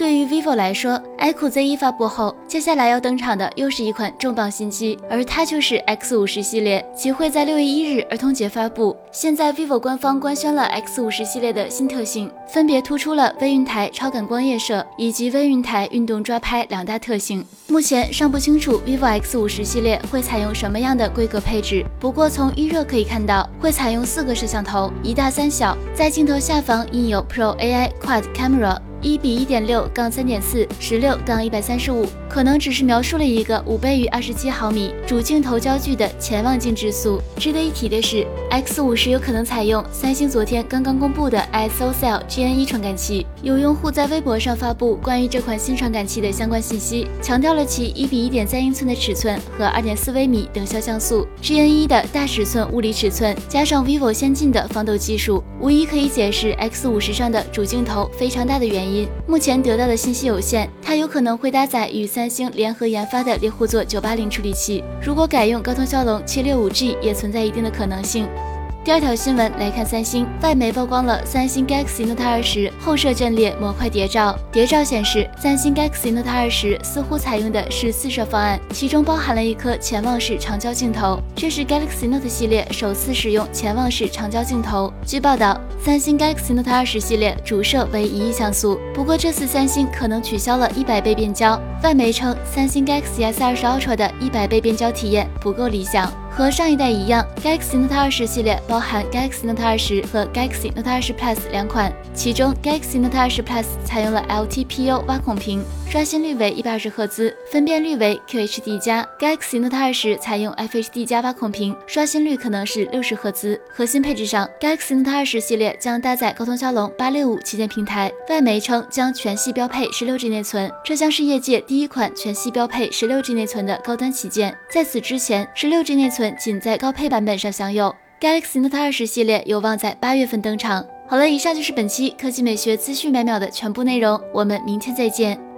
对于 vivo 来说，iQOO Z1 发布后，接下来要登场的又是一款重磅新机，而它就是 X 五十系列，其会在六月一日儿童节发布。现在 vivo 官方官宣了 X 五十系列的新特性，分别突出了微云台超感光夜摄以及微云台运动抓拍两大特性。目前尚不清楚 vivo X 五十系列会采用什么样的规格配置，不过从预热可以看到，会采用四个摄像头，一大三小，在镜头下方印有 Pro AI Quad Camera。一比一点六杠三点四，十六杠一百三十五，可能只是描述了一个五倍于二十七毫米主镜头焦距的潜望镜质素。值得一提的是，X 五十有可能采用三星昨天刚刚公布的 ISOCELL GN 一传感器。有用户在微博上发布关于这款新传感器的相关信息，强调了其一比一点三英寸的尺寸和二点四微米等效像素。GN 一的大尺寸物理尺寸加上 vivo 先进的防抖技术，无疑可以解释 X 五十上的主镜头非常大的原因。目前得到的信息有限，它有可能会搭载与三星联合研发的猎户座九八零处理器。如果改用高通骁龙七六五 G，也存在一定的可能性。第二条新闻来看，三星外媒曝光了三星 Galaxy Note 二十后摄阵列模块谍照。谍照显示，三星 Galaxy Note 二十似乎采用的是四摄方案，其中包含了一颗潜望式长焦镜头。这是 Galaxy Note 系列首次使用潜望式长焦镜头。据报道，三星 Galaxy Note 二十系列主摄为一亿像素，不过这次三星可能取消了一百倍变焦。外媒称，三星 Galaxy S 二十 Ultra 的一百倍变焦体验不够理想。和上一代一样，Galaxy Note 二十系列包含 Galaxy Note 二十和 Galaxy Note 二十 Plus 两款，其中 Galaxy Note 二十 Plus 采用了 LTPO 挖孔屏，刷新率为一百二十赫兹，分辨率为 QHD 加；Galaxy Note 二十采用 FHD 加挖孔屏，刷新率可能是六十赫兹。核心配置上，Galaxy Note 二十系列将搭载高通骁龙八六五旗舰平台，外媒称将全系标配十六 G 内存，这将是业界第一款全系标配十六 G 内存的高端旗舰。在此之前，十六 G 内存。仅在高配版本上享有，Galaxy Note 二十系列有望在八月份登场。好了，以上就是本期科技美学资讯每秒的全部内容，我们明天再见。